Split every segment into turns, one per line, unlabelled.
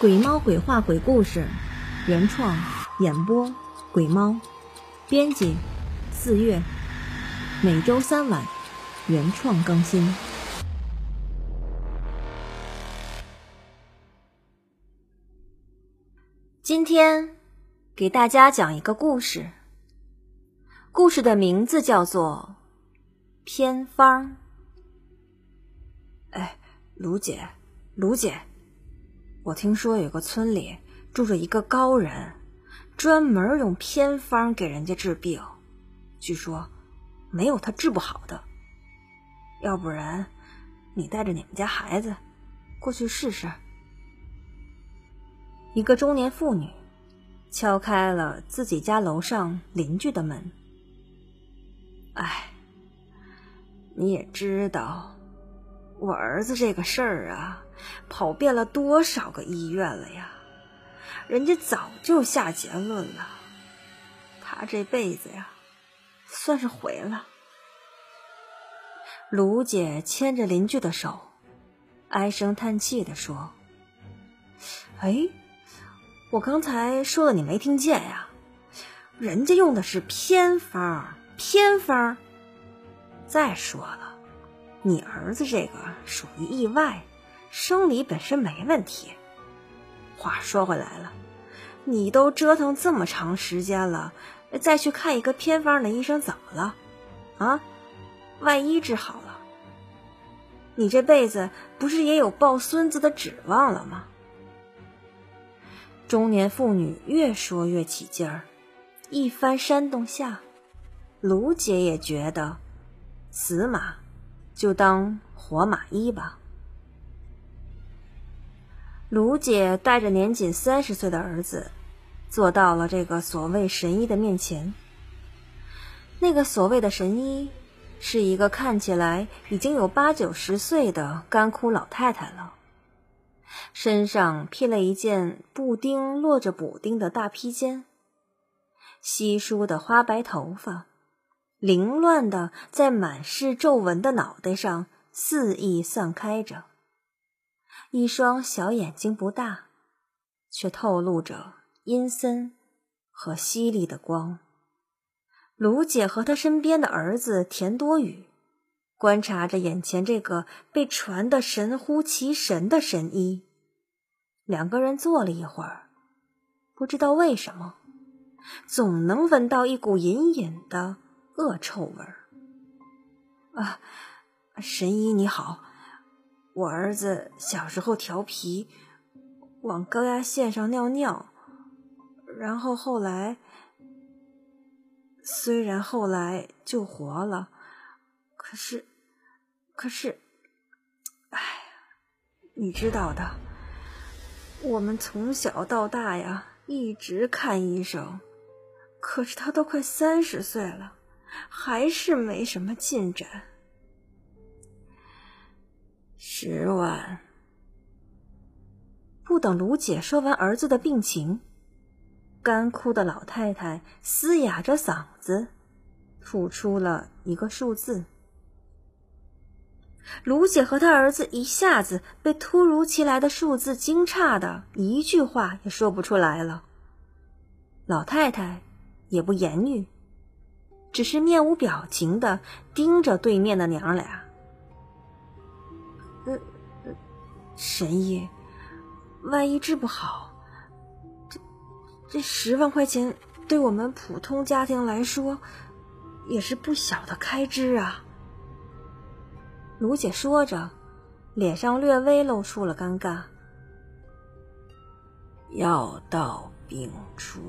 鬼猫鬼话鬼故事，原创演播鬼猫，编辑四月，每周三晚原创更新。今天给大家讲一个故事，故事的名字叫做《偏方》。
哎，卢姐，卢姐。我听说有个村里住着一个高人，专门用偏方给人家治病，据说没有他治不好的。要不然，你带着你们家孩子过去试试。
一个中年妇女敲开了自己家楼上邻居的门。
哎，你也知道。我儿子这个事儿啊，跑遍了多少个医院了呀？人家早就下结论了，他这辈子呀，算是毁了。
卢姐牵着邻居的手，唉声叹气的说：“
哎，我刚才说的你没听见呀？人家用的是偏方，偏方。再说了。”你儿子这个属于意外，生理本身没问题。话说回来了，你都折腾这么长时间了，再去看一个偏方的医生怎么了？啊，万一治好了，你这辈子不是也有抱孙子的指望了吗？
中年妇女越说越起劲儿，一番煽动下，卢姐也觉得死马。就当活马医吧。卢姐带着年仅三十岁的儿子，坐到了这个所谓神医的面前。那个所谓的神医，是一个看起来已经有八九十岁的干枯老太太了，身上披了一件布丁落着补丁的大披肩，稀疏的花白头发。凌乱的在满是皱纹的脑袋上肆意散开着，一双小眼睛不大，却透露着阴森和犀利的光。卢姐和她身边的儿子田多雨观察着眼前这个被传得神乎其神的神医，两个人坐了一会儿，不知道为什么，总能闻到一股隐隐的。恶臭味儿啊！神医你好，我儿子小时候调皮，往高压线上尿尿，然后后来，虽然后来救活了，可是，可是，哎呀，你知道的，我们从小到大呀，一直看医生，可是他都快三十岁了。还是没什么进展。十万。不等卢姐说完儿子的病情，干枯的老太太嘶哑着嗓子，吐出了一个数字。卢姐和她儿子一下子被突如其来的数字惊诧的，一句话也说不出来了。老太太也不言语。只是面无表情的盯着对面的娘俩。神医，万一治不好，这这十万块钱对我们普通家庭来说也是不小的开支啊。卢姐说着，脸上略微露出了尴尬。药到病除。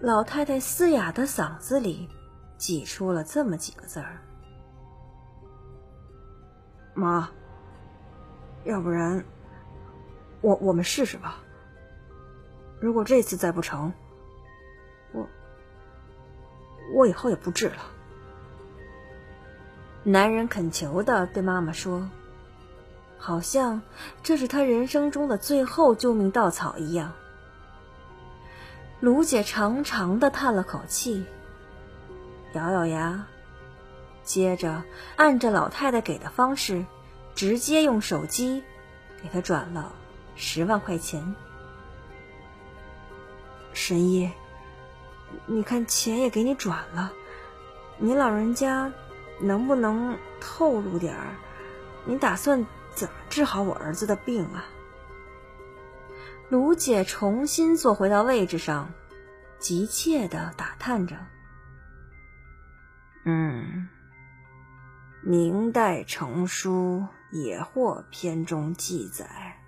老太太嘶哑的嗓子里挤出了这么几个字儿：“妈，要不然我我们试试吧。如果这次再不成，我我以后也不治了。”男人恳求的对妈妈说，好像这是他人生中的最后救命稻草一样。卢姐长长的叹了口气，咬咬牙，接着按着老太太给的方式，直接用手机给他转了十万块钱。神医，你看钱也给你转了，你老人家能不能透露点儿？你打算怎么治好我儿子的病啊？卢姐重新坐回到位置上，急切的打探着。
嗯，明代成书《野获篇》中记载。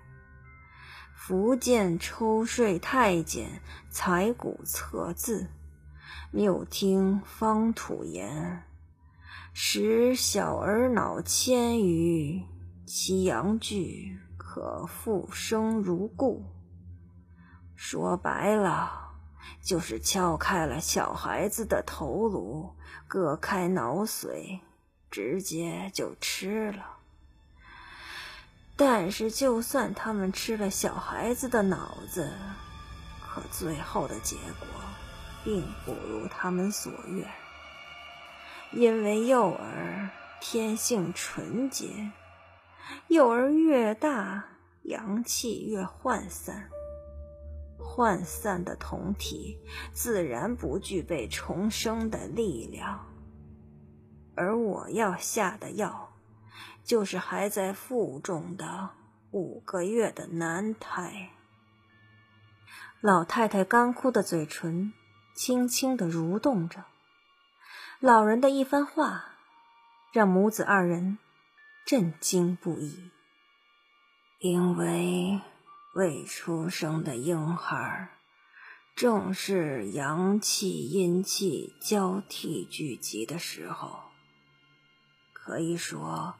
福建抽税太监采谷测字，谬听方土言，使小儿脑千余，其阳具可复生如故。说白了，就是敲开了小孩子的头颅，割开脑髓，直接就吃了。但是，就算他们吃了小孩子的脑子，可最后的结果并不如他们所愿。因为幼儿天性纯洁，幼儿越大，阳气越涣散，涣散的酮体自然不具备重生的力量。而我要下的药。就是还在腹中的五个月的男胎。
老太太干枯的嘴唇轻轻的蠕动着，老人的一番话让母子二人震惊不已。
因为未出生的婴孩正是阳气阴气交替聚集的时候，可以说。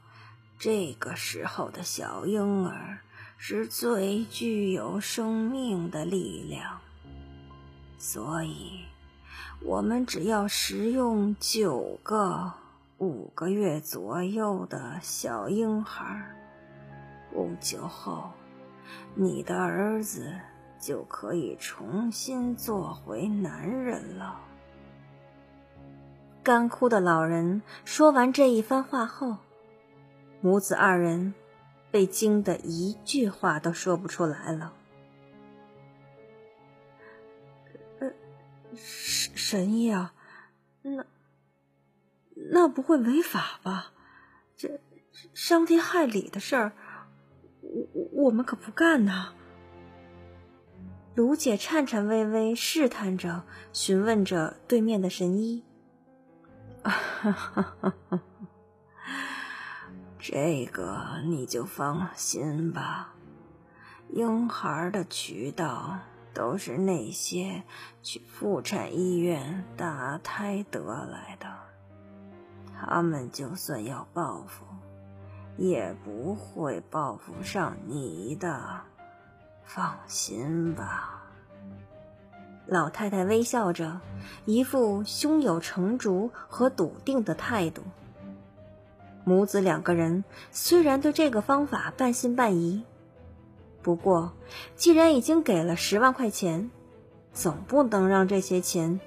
这个时候的小婴儿是最具有生命的力量，所以，我们只要食用九个五个月左右的小婴孩，不久后，你的儿子就可以重新做回男人了。
干枯的老人说完这一番话后。母子二人被惊得一句话都说不出来了。神神医啊，那那不会违法吧？这伤天害理的事儿，我我们可不干呐！卢姐颤颤巍巍试探着询问着对面的神医。
哈哈哈哈。这个你就放心吧，婴孩的渠道都是那些去妇产医院打胎得来的，他们就算要报复，也不会报复上你的，放心吧。
老太太微笑着，一副胸有成竹和笃定的态度。母子两个人虽然对这个方法半信半疑，不过既然已经给了十万块钱，总不能让这些钱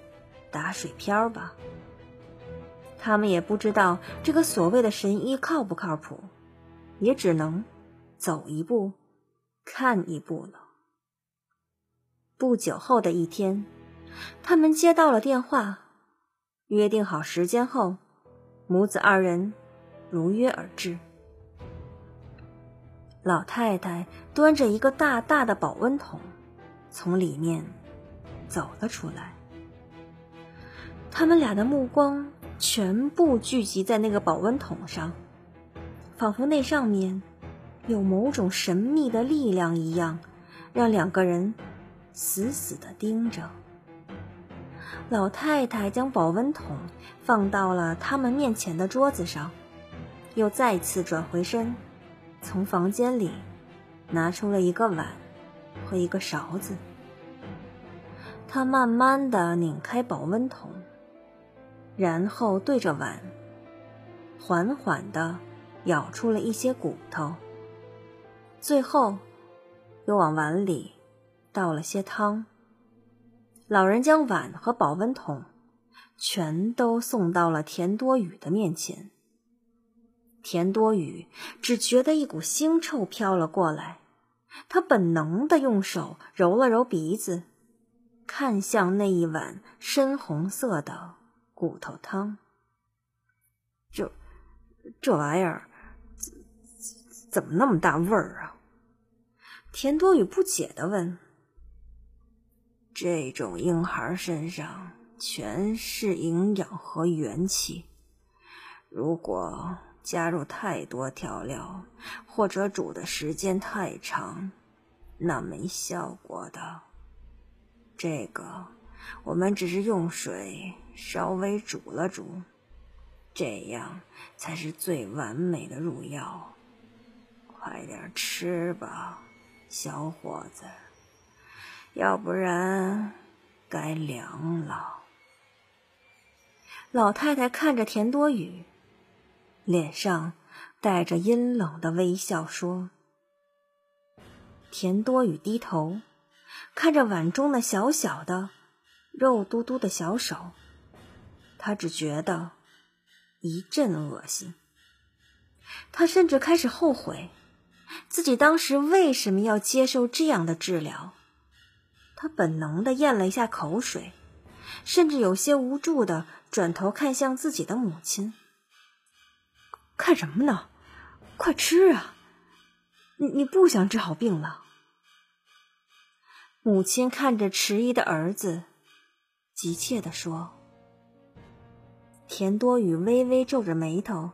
打水漂吧。他们也不知道这个所谓的神医靠不靠谱，也只能走一步看一步了。不久后的一天，他们接到了电话，约定好时间后，母子二人。如约而至，老太太端着一个大大的保温桶，从里面走了出来。他们俩的目光全部聚集在那个保温桶上，仿佛那上面有某种神秘的力量一样，让两个人死死的盯着。老太太将保温桶放到了他们面前的桌子上。又再次转回身，从房间里拿出了一个碗和一个勺子。他慢慢的拧开保温桶，然后对着碗缓缓的舀出了一些骨头，最后又往碗里倒了些汤。老人将碗和保温桶全都送到了田多雨的面前。田多雨只觉得一股腥臭飘了过来，他本能的用手揉了揉鼻子，看向那一碗深红色的骨头汤。这，这玩意儿怎怎么那么大味儿啊？田多雨不解的问。这种婴孩身上全是营养和元气，如果……加入太多调料，或者煮的时间太长，那没效果的。这个我们只是用水稍微煮了煮，这样才是最完美的入药。快点吃吧，小伙子，要不然该凉了。老太太看着田多雨。脸上带着阴冷的微笑，说：“田多雨低头看着碗中那小小的、肉嘟嘟的小手，他只觉得一阵恶心。他甚至开始后悔自己当时为什么要接受这样的治疗。他本能的咽了一下口水，甚至有些无助的转头看向自己的母亲。”看什么呢？快吃啊！你你不想治好病了？母亲看着迟疑的儿子，急切地说。田多雨微微皱着眉头，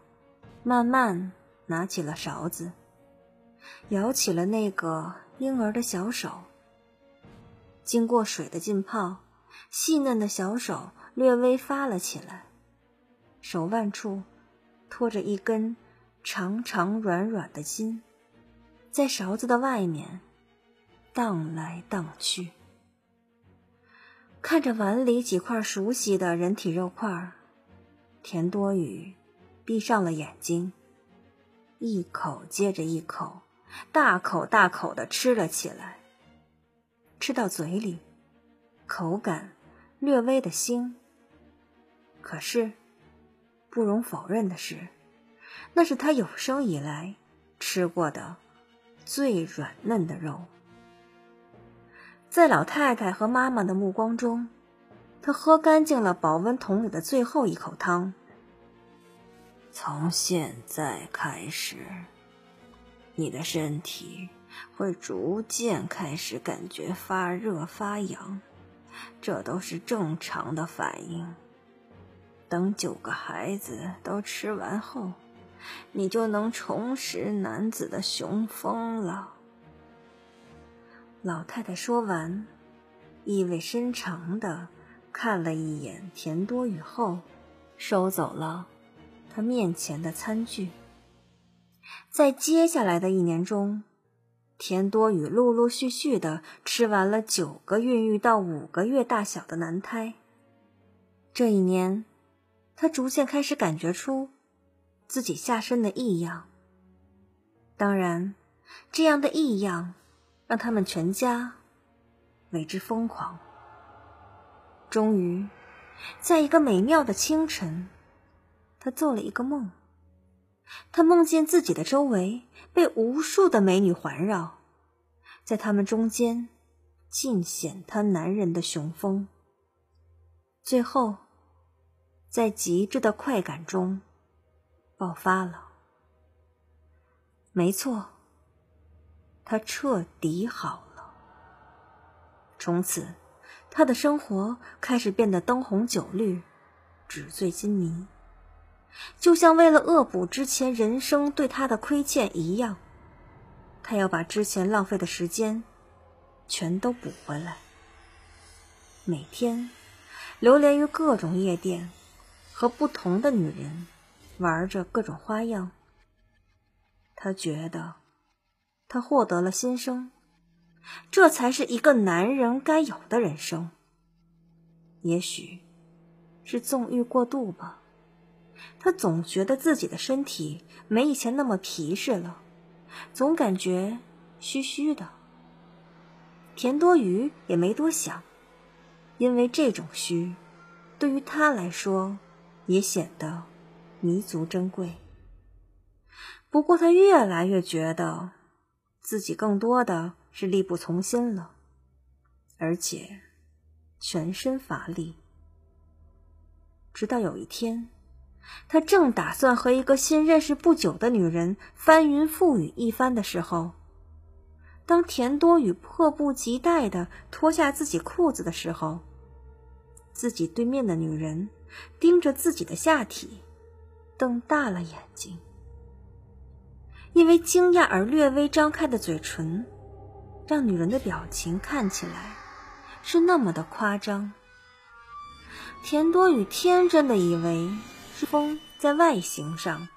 慢慢拿起了勺子，舀起了那个婴儿的小手。经过水的浸泡，细嫩的小手略微发了起来，手腕处。拖着一根长长软软的筋，在勺子的外面荡来荡去。看着碗里几块熟悉的人体肉块，田多雨闭上了眼睛，一口接着一口，大口大口的吃了起来。吃到嘴里，口感略微的腥，可是。不容否认的是，那是他有生以来吃过的最软嫩的肉。在老太太和妈妈的目光中，他喝干净了保温桶里的最后一口汤。从现在开始，你的身体会逐渐开始感觉发热发痒，这都是正常的反应。等九个孩子都吃完后，你就能重拾男子的雄风了。老太太说完，意味深长的看了一眼田多雨后，收走了他面前的餐具。在接下来的一年中，田多雨陆陆续续的吃完了九个孕育到五个月大小的男胎。这一年。他逐渐开始感觉出自己下身的异样，当然，这样的异样让他们全家为之疯狂。终于，在一个美妙的清晨，他做了一个梦。他梦见自己的周围被无数的美女环绕，在他们中间尽显他男人的雄风。最后。在极致的快感中爆发了。没错，他彻底好了。从此，他的生活开始变得灯红酒绿、纸醉金迷，就像为了恶补之前人生对他的亏欠一样。他要把之前浪费的时间全都补回来。每天流连于各种夜店。和不同的女人玩着各种花样，他觉得他获得了新生，这才是一个男人该有的人生。也许是纵欲过度吧，他总觉得自己的身体没以前那么皮实了，总感觉虚虚的。田多余也没多想，因为这种虚，对于他来说。也显得弥足珍贵。不过他越来越觉得自己更多的是力不从心了，而且全身乏力。直到有一天，他正打算和一个新认识不久的女人翻云覆雨一番的时候，当田多雨迫不及待的脱下自己裤子的时候，自己对面的女人盯着自己的下体，瞪大了眼睛。因为惊讶而略微张开的嘴唇，让女人的表情看起来是那么的夸张。田多雨天真的以为是风在外形上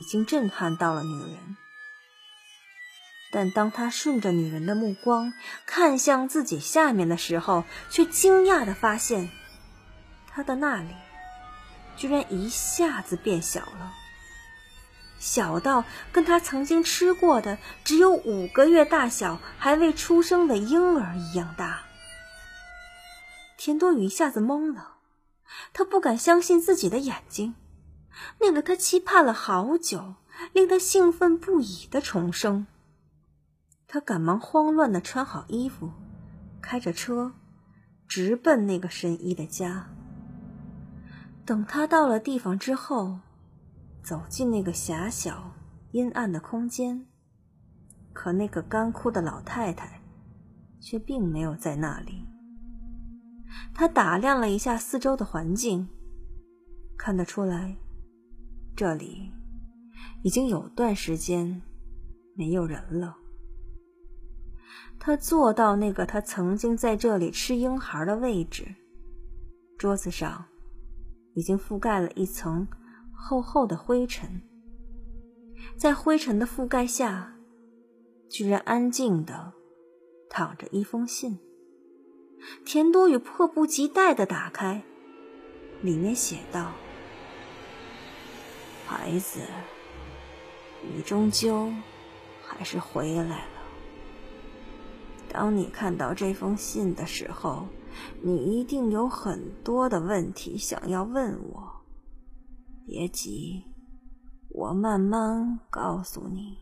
已经震撼到了女人，但当他顺着女人的目光看向自己下面的时候，却惊讶的发现，他的那里居然一下子变小了。小到跟他曾经吃过的只有五个月大小、还未出生的婴儿一样大。田多雨一下子懵了，他不敢相信自己的眼睛，那个他期盼了好久、令他兴奋不已的重生。他赶忙慌乱的穿好衣服，开着车，直奔那个神医的家。等他到了地方之后。走进那个狭小、阴暗的空间，可那个干枯的老太太却并没有在那里。他打量了一下四周的环境，看得出来，这里已经有段时间没有人了。他坐到那个他曾经在这里吃婴孩的位置，桌子上已经覆盖了一层。厚厚的灰尘，在灰尘的覆盖下，居然安静的躺着一封信。田多雨迫不及待的打开，里面写道：“孩子，你终究还是回来了。当你看到这封信的时候，你一定有很多的问题想要问我。”别急，我慢慢告诉你。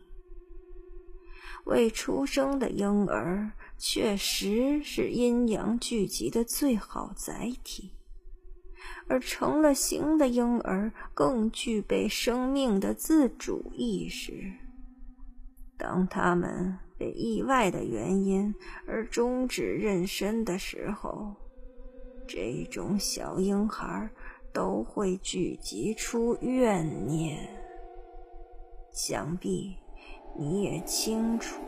未出生的婴儿确实是阴阳聚集的最好载体，而成了形的婴儿更具备生命的自主意识。当他们被意外的原因而终止妊娠的时候，这种小婴孩。都会聚集出怨念，想必你也清楚，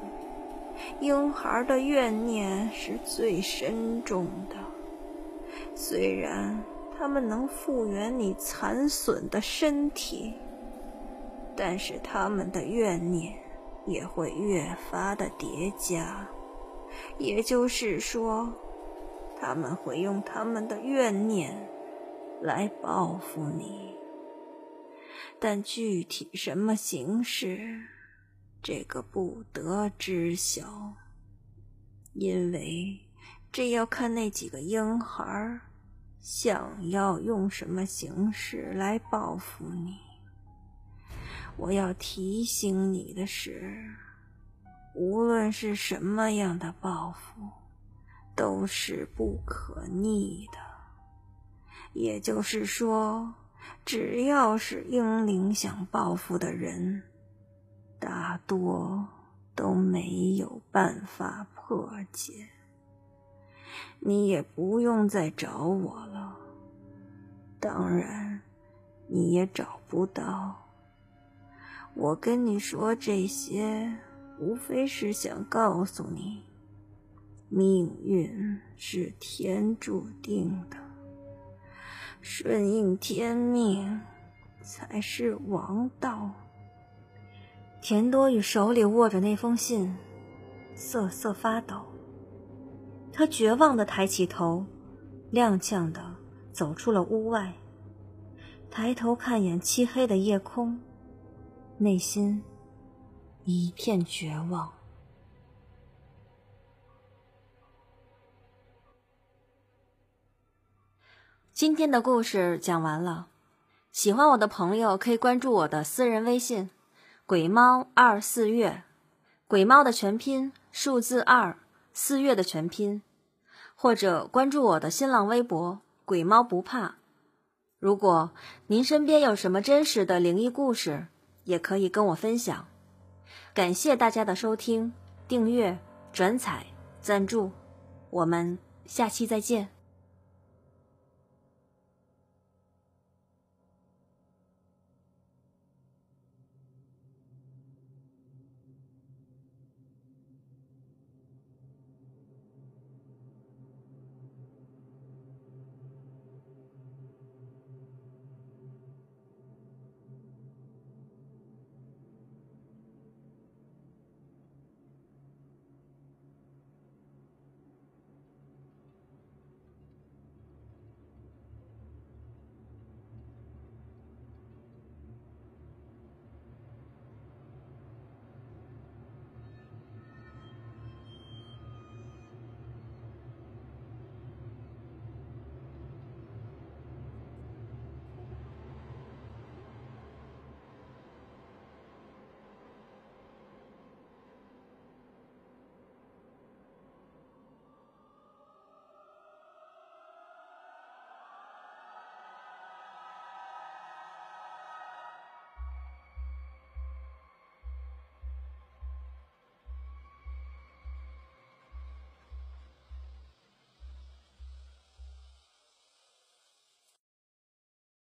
婴孩的怨念是最深重的。虽然他们能复原你残损的身体，但是他们的怨念也会越发的叠加。也就是说，他们会用他们的怨念。来报复你，但具体什么形式，这个不得知晓，因为这要看那几个婴孩想要用什么形式来报复你。我要提醒你的是，无论是什么样的报复，都是不可逆的。也就是说，只要是英灵想报复的人，大多都没有办法破解。你也不用再找我了，当然，你也找不到。我跟你说这些，无非是想告诉你，命运是天注定的。顺应天命才是王道。田多雨手里握着那封信，瑟瑟发抖。他绝望的抬起头，踉跄的走出了屋外，抬头看眼漆黑的夜空，内心一片绝望。今天的故事讲完了，喜欢我的朋友可以关注我的私人微信，鬼猫二四月，鬼猫的全拼数字二，四月的全拼，或者关注我的新浪微博“鬼猫不怕”。如果您身边有什么真实的灵异故事，也可以跟我分享。感谢大家的收听、订阅、转采、赞助，我们下期再见。